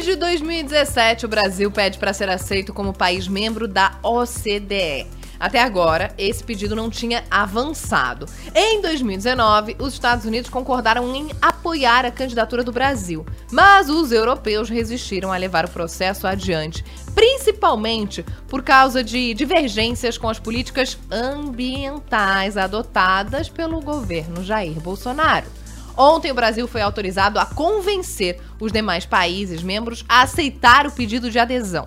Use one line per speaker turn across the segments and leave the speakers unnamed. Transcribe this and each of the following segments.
Desde 2017, o Brasil pede para ser aceito como país membro da OCDE. Até agora, esse pedido não tinha avançado. Em 2019, os Estados Unidos concordaram em apoiar a candidatura do Brasil, mas os europeus resistiram a levar o processo adiante, principalmente por causa de divergências com as políticas ambientais adotadas pelo governo Jair Bolsonaro. Ontem, o Brasil foi autorizado a convencer os demais países membros a aceitar o pedido de adesão.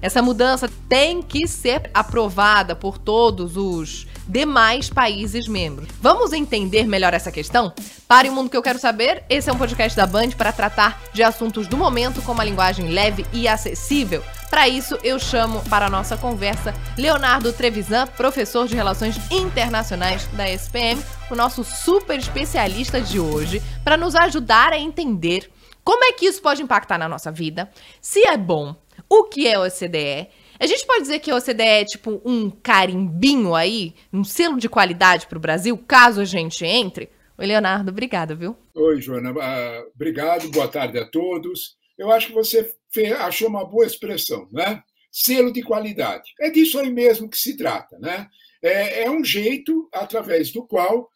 Essa mudança tem que ser aprovada por todos os demais países membros. Vamos entender melhor essa questão? Pare o mundo que eu quero saber. Esse é um podcast da Band para tratar de assuntos do momento com uma linguagem leve e acessível. Para isso, eu chamo para a nossa conversa Leonardo Trevisan, professor de Relações Internacionais da SPM, o nosso super especialista de hoje, para nos ajudar a entender como é que isso pode impactar na nossa vida, se é bom, o que é OCDE. A gente pode dizer que a OCDE é tipo um carimbinho aí, um selo de qualidade para o Brasil, caso a gente entre? Oi, Leonardo, obrigado, viu?
Oi, Joana. Uh, obrigado, boa tarde a todos. Eu acho que você achou uma boa expressão, né? Selo de qualidade. É disso aí mesmo que se trata, né? É, é um jeito através do qual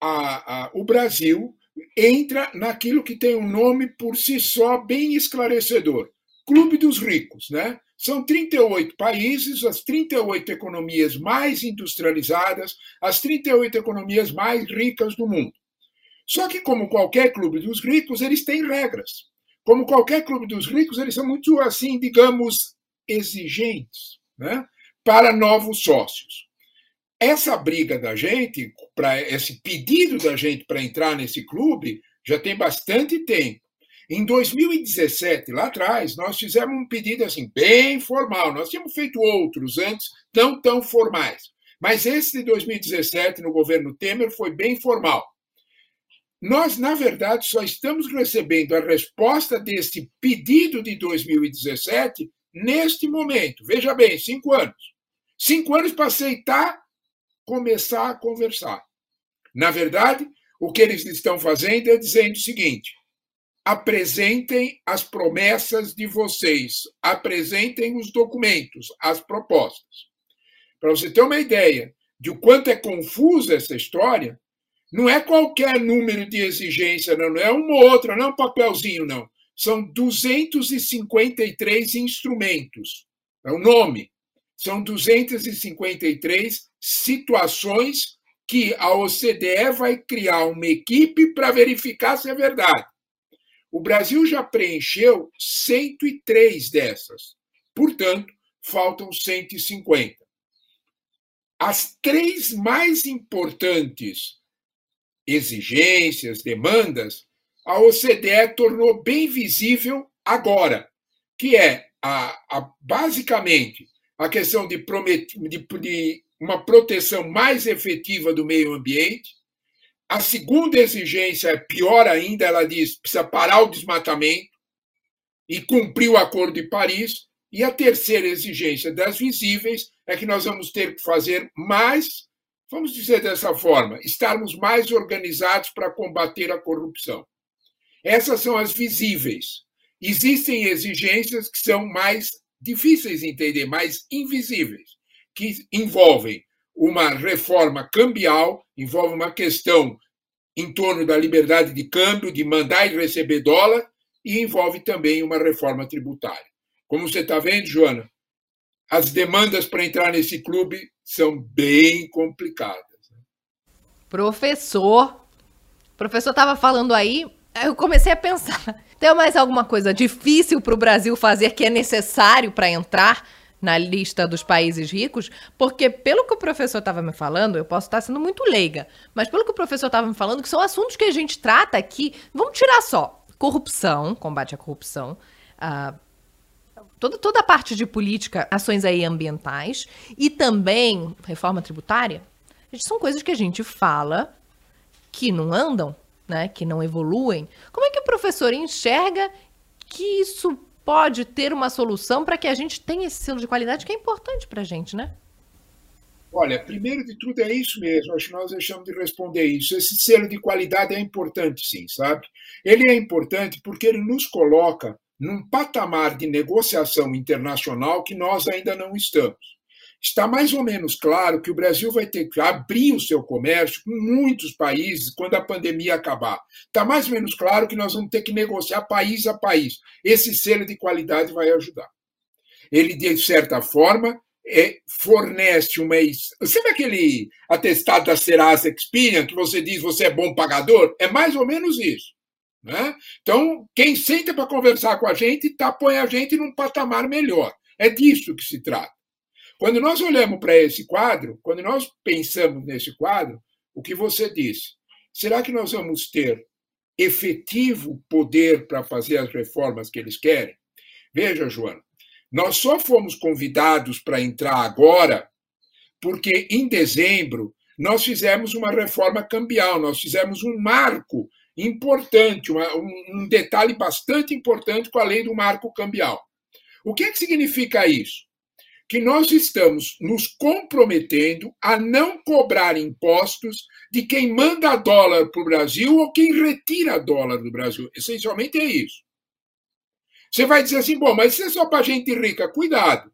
a, a, o Brasil entra naquilo que tem um nome por si só bem esclarecedor: Clube dos Ricos, né? São 38 países, as 38 economias mais industrializadas, as 38 economias mais ricas do mundo. Só que, como qualquer clube dos ricos, eles têm regras. Como qualquer clube dos ricos, eles são muito, assim, digamos, exigentes né? para novos sócios. Essa briga da gente, para esse pedido da gente para entrar nesse clube, já tem bastante tempo. Em 2017, lá atrás, nós fizemos um pedido assim bem formal. Nós tínhamos feito outros antes, não tão formais. Mas esse de 2017, no governo Temer, foi bem formal. Nós, na verdade, só estamos recebendo a resposta desse pedido de 2017 neste momento. Veja bem, cinco anos. Cinco anos para aceitar começar a conversar. Na verdade, o que eles estão fazendo é dizendo o seguinte: apresentem as promessas de vocês, apresentem os documentos, as propostas. Para você ter uma ideia de o quanto é confusa essa história, não é qualquer número de exigência, não, não é uma ou outra, não é um papelzinho, não. São 253 instrumentos. É o nome. São 253 situações que a OCDE vai criar uma equipe para verificar se é verdade. O Brasil já preencheu 103 dessas. Portanto, faltam 150. As três mais importantes exigências, demandas, a OCDE tornou bem visível agora, que é a, a basicamente a questão de, promet, de, de uma proteção mais efetiva do meio ambiente, a segunda exigência é pior ainda, ela diz precisa parar o desmatamento e cumprir o Acordo de Paris. E a terceira exigência das visíveis é que nós vamos ter que fazer mais, vamos dizer dessa forma, estarmos mais organizados para combater a corrupção. Essas são as visíveis. Existem exigências que são mais difíceis de entender, mais invisíveis, que envolvem uma reforma cambial, envolve uma questão em torno da liberdade de câmbio, de mandar e receber dólar, e envolve também uma reforma tributária. Como você está vendo, Joana, as demandas para entrar nesse clube são bem complicadas.
Professor, o professor estava falando aí, eu comecei a pensar: tem mais alguma coisa difícil para o Brasil fazer que é necessário para entrar na lista dos países ricos? Porque, pelo que o professor estava me falando, eu posso estar sendo muito leiga, mas pelo que o professor estava me falando, que são assuntos que a gente trata aqui, vamos tirar só corrupção, combate à corrupção, uh, toda, toda a parte de política, ações aí ambientais e também reforma tributária, são coisas que a gente fala que não andam, né, que não evoluem. Como é que o professor enxerga que isso pode ter uma solução para que a gente tenha esse selo de qualidade que é importante para a gente, né?
Olha, primeiro de tudo é isso mesmo, acho que nós deixamos de responder isso. Esse selo de qualidade é importante, sim, sabe? Ele é importante porque ele nos coloca num patamar de negociação internacional que nós ainda não estamos. Está mais ou menos claro que o Brasil vai ter que abrir o seu comércio com muitos países quando a pandemia acabar. Está mais ou menos claro que nós vamos ter que negociar país a país. Esse selo de qualidade vai ajudar. Ele, de certa forma, é, fornece uma. Sabe aquele atestado da Serasa Experian que você diz você é bom pagador? É mais ou menos isso. Né? Então, quem senta para conversar com a gente tá, põe a gente num patamar melhor. É disso que se trata. Quando nós olhamos para esse quadro, quando nós pensamos nesse quadro, o que você disse, será que nós vamos ter efetivo poder para fazer as reformas que eles querem? Veja, Joana, nós só fomos convidados para entrar agora porque em dezembro nós fizemos uma reforma cambial, nós fizemos um marco importante, uma, um detalhe bastante importante com a lei do marco cambial. O que, é que significa isso? Que nós estamos nos comprometendo a não cobrar impostos de quem manda dólar para o Brasil ou quem retira dólar do Brasil. Essencialmente é isso. Você vai dizer assim, bom, mas isso é só para gente rica. Cuidado.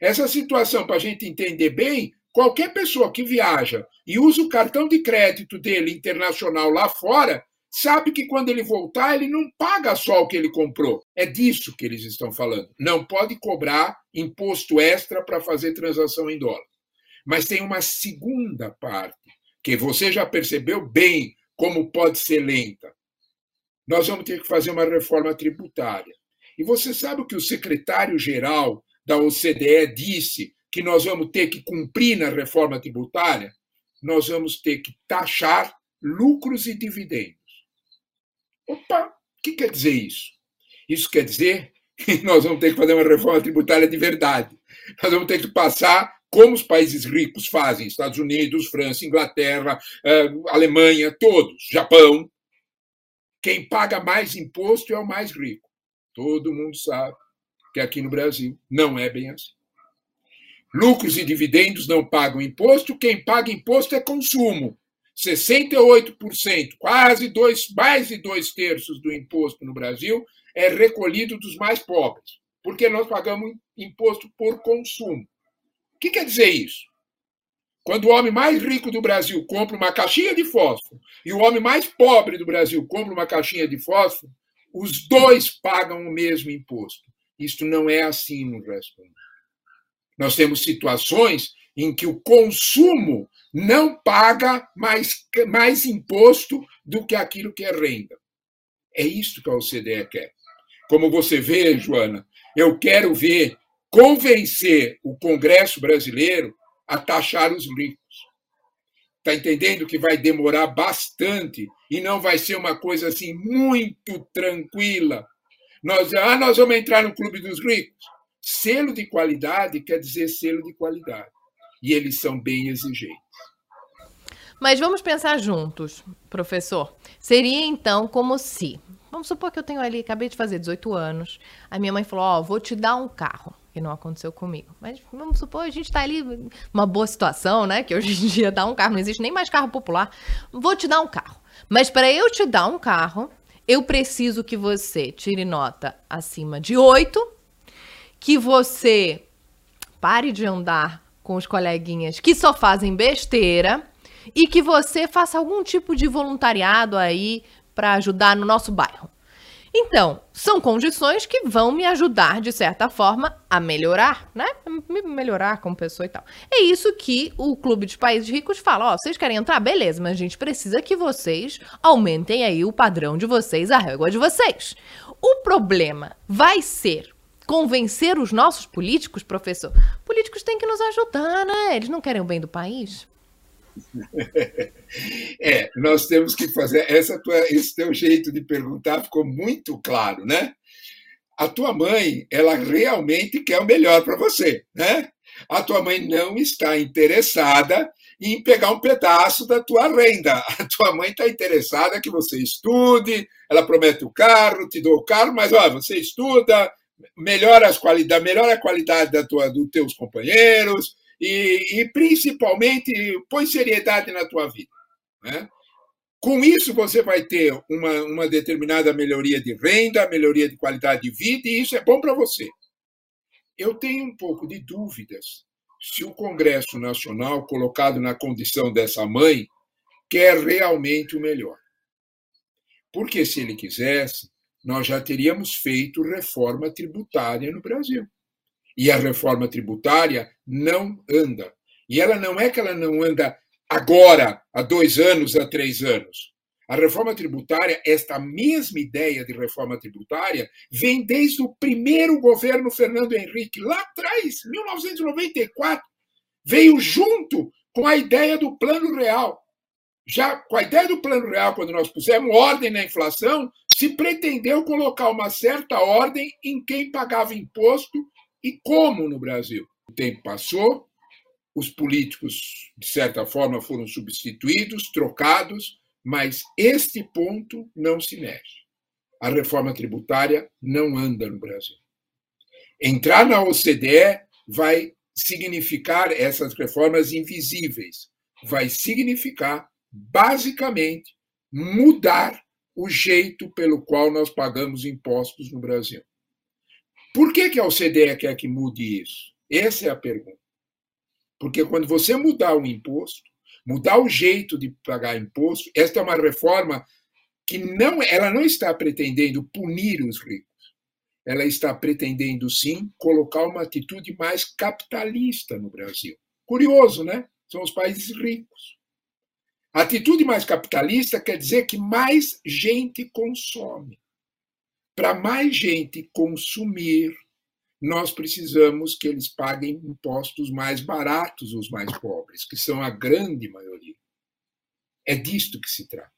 Essa situação, para a gente entender bem, qualquer pessoa que viaja e usa o cartão de crédito dele internacional lá fora, sabe que quando ele voltar, ele não paga só o que ele comprou. É disso que eles estão falando. Não pode cobrar imposto extra para fazer transação em dólar. Mas tem uma segunda parte, que você já percebeu bem como pode ser lenta. Nós vamos ter que fazer uma reforma tributária. E você sabe o que o secretário-geral da OCDE disse que nós vamos ter que cumprir na reforma tributária? Nós vamos ter que taxar lucros e dividendos. Opa, o que quer dizer isso? Isso quer dizer que nós vamos ter que fazer uma reforma tributária de verdade. Nós vamos ter que passar como os países ricos fazem, Estados Unidos, França, Inglaterra, eh, Alemanha, todos, Japão. Quem paga mais imposto é o mais rico. Todo mundo sabe que aqui no Brasil não é bem assim. Lucros e dividendos não pagam imposto, quem paga imposto é consumo. 68%, quase dois, mais de dois terços do imposto no Brasil é recolhido dos mais pobres, porque nós pagamos imposto por consumo. O que quer dizer isso? Quando o homem mais rico do Brasil compra uma caixinha de fósforo e o homem mais pobre do Brasil compra uma caixinha de fósforo, os dois pagam o mesmo imposto. Isto não é assim no resto do mundo. Nós temos situações em que o consumo não paga mais, mais imposto do que aquilo que é renda. É isso que a OCDE quer. Como você vê, Joana, eu quero ver convencer o Congresso brasileiro a taxar os ricos. Está entendendo que vai demorar bastante e não vai ser uma coisa assim muito tranquila. Nós, ah, nós vamos entrar no clube dos ricos. Selo de qualidade quer dizer selo de qualidade. E eles são bem exigentes.
Mas vamos pensar juntos, professor. Seria então como se, vamos supor que eu tenho ali, acabei de fazer 18 anos, a minha mãe falou: Ó, oh, vou te dar um carro. Que não aconteceu comigo. Mas vamos supor, a gente está ali, uma boa situação, né? Que hoje em dia dar um carro, não existe nem mais carro popular. Vou te dar um carro. Mas para eu te dar um carro, eu preciso que você tire nota acima de 8, que você pare de andar com os coleguinhas que só fazem besteira e que você faça algum tipo de voluntariado aí para ajudar no nosso bairro. Então, são condições que vão me ajudar, de certa forma, a melhorar, né? Me melhorar como pessoa e tal. É isso que o Clube de Países Ricos fala. Ó, vocês querem entrar? Beleza, mas a gente precisa que vocês aumentem aí o padrão de vocês, a régua de vocês. O problema vai ser convencer os nossos políticos, professor? Políticos têm que nos ajudar, né? Eles não querem o bem do país.
É, nós temos que fazer. Essa tua, esse teu jeito de perguntar ficou muito claro, né? A tua mãe, ela realmente quer o melhor para você, né? A tua mãe não está interessada em pegar um pedaço da tua renda. A tua mãe está interessada que você estude, ela promete o carro, te dou o carro, mas ó, você estuda, melhora, as qualidade, melhora a qualidade da tua, dos teus companheiros, e, e principalmente põe seriedade na tua vida. Né? Com isso, você vai ter uma, uma determinada melhoria de renda, melhoria de qualidade de vida, e isso é bom para você. Eu tenho um pouco de dúvidas se o Congresso Nacional, colocado na condição dessa mãe, quer realmente o melhor. Porque se ele quisesse, nós já teríamos feito reforma tributária no Brasil. E a reforma tributária não anda. E ela não é que ela não anda agora, há dois anos, há três anos. A reforma tributária, esta mesma ideia de reforma tributária, vem desde o primeiro governo Fernando Henrique, lá atrás, 1994. Veio junto com a ideia do Plano Real. Já com a ideia do Plano Real, quando nós pusemos ordem na inflação, se pretendeu colocar uma certa ordem em quem pagava imposto e como no Brasil. O tempo passou, os políticos, de certa forma, foram substituídos, trocados, mas este ponto não se mexe. A reforma tributária não anda no Brasil. Entrar na OCDE vai significar essas reformas invisíveis, vai significar, basicamente, mudar o jeito pelo qual nós pagamos impostos no Brasil. Por que, que a OCDE quer que mude isso? Essa é a pergunta. Porque quando você mudar o imposto, mudar o jeito de pagar imposto, esta é uma reforma que não, ela não está pretendendo punir os ricos. Ela está pretendendo sim colocar uma atitude mais capitalista no Brasil. Curioso, né? São os países ricos. Atitude mais capitalista quer dizer que mais gente consome. Para mais gente consumir, nós precisamos que eles paguem impostos mais baratos, os mais pobres, que são a grande maioria. É disto que se trata.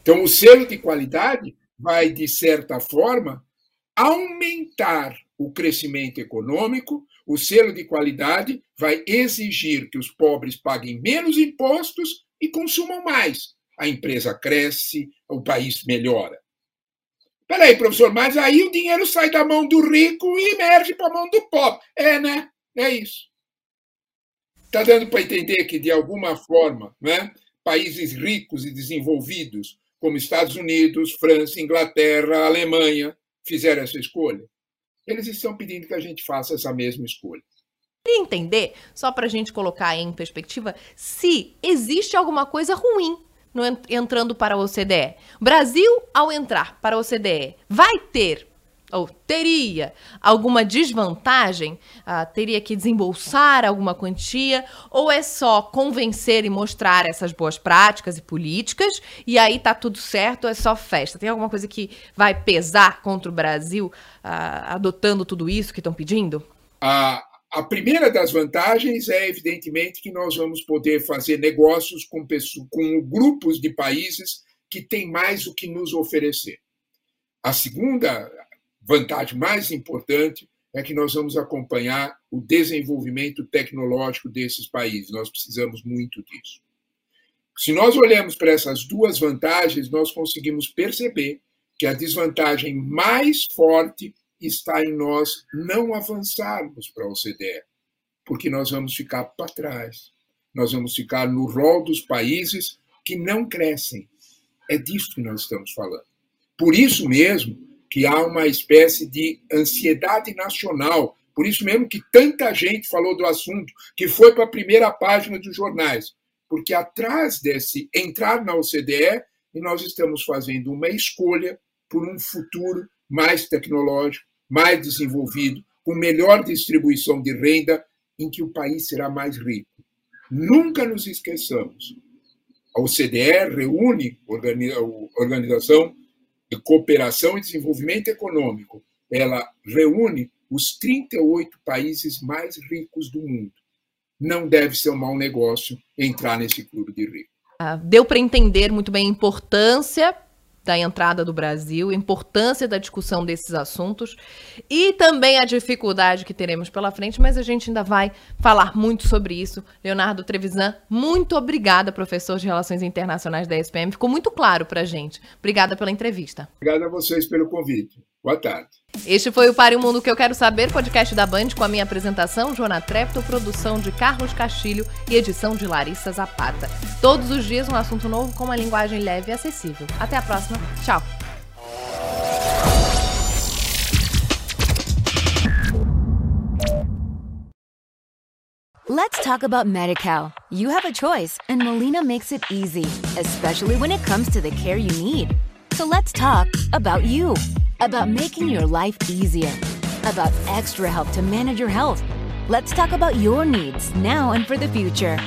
Então, o selo de qualidade vai, de certa forma, aumentar o crescimento econômico, o selo de qualidade vai exigir que os pobres paguem menos impostos e consumam mais. A empresa cresce, o país melhora. Peraí, professor, mas aí o dinheiro sai da mão do rico e emerge para a mão do pobre. É, né? É isso. Está dando para entender que, de alguma forma, né, países ricos e desenvolvidos, como Estados Unidos, França, Inglaterra, Alemanha, fizeram essa escolha? Eles estão pedindo que a gente faça essa mesma escolha.
E entender, só para a gente colocar em perspectiva, se existe alguma coisa ruim no, entrando para a OCDE. Brasil, ao entrar para a OCDE, vai ter ou teria alguma desvantagem? Ah, teria que desembolsar alguma quantia? Ou é só convencer e mostrar essas boas práticas e políticas e aí tá tudo certo? Ou é só festa? Tem alguma coisa que vai pesar contra o Brasil ah, adotando tudo isso que estão pedindo?
Ah, a primeira das vantagens é, evidentemente, que nós vamos poder fazer negócios com, pessoas, com grupos de países que têm mais o que nos oferecer. A segunda vantagem mais importante é que nós vamos acompanhar o desenvolvimento tecnológico desses países. Nós precisamos muito disso. Se nós olhamos para essas duas vantagens, nós conseguimos perceber que a desvantagem mais forte está em nós não avançarmos para a OCDE, porque nós vamos ficar para trás. Nós vamos ficar no rol dos países que não crescem. É disso que nós estamos falando. Por isso mesmo que há uma espécie de ansiedade nacional Por isso mesmo que tanta gente falou do assunto, que foi para a primeira página dos jornais. Porque atrás desse entrar na OCDE, nós estamos fazendo uma escolha por um futuro mais tecnológico, mais desenvolvido, com melhor distribuição de renda, em que o país será mais rico. Nunca nos esqueçamos. A OCDE reúne a Organização de Cooperação e Desenvolvimento Econômico. Ela reúne os 38 países mais ricos do mundo. Não deve ser um mau negócio entrar nesse clube de ricos.
Ah, deu para entender muito bem a importância da entrada do Brasil, a importância da discussão desses assuntos e também a dificuldade que teremos pela frente, mas a gente ainda vai falar muito sobre isso. Leonardo Trevisan, muito obrigada, professor de Relações Internacionais da SPM. Ficou muito claro para a gente. Obrigada pela entrevista.
Obrigado a vocês pelo convite. Boa tarde.
Este foi o Pare o Mundo que eu quero saber, podcast da Band com a minha apresentação, Joana Trepto, produção de Carlos Castilho e edição de Larissa Zapata. Todos os dias um assunto novo com uma linguagem leve e acessível. Até a próxima. Tchau.
Let's talk about MediCal. You have a choice and Molina makes it easy, especially when it comes to the care you need. So let's talk about you. About making your life easier, about extra help to manage your health. Let's talk about your needs now and for the future.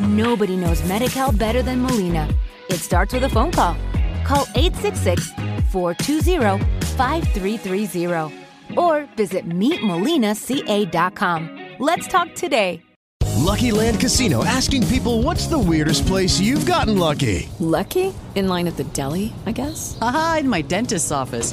Nobody knows Medi-Cal better than Molina. It starts with a phone call. Call 866-420-5330 or visit meetmolinaca.com. Let's talk today.
Lucky Land Casino asking people what's the weirdest place you've gotten lucky?
Lucky? In line at the deli, I guess.
Aha, in my dentist's office.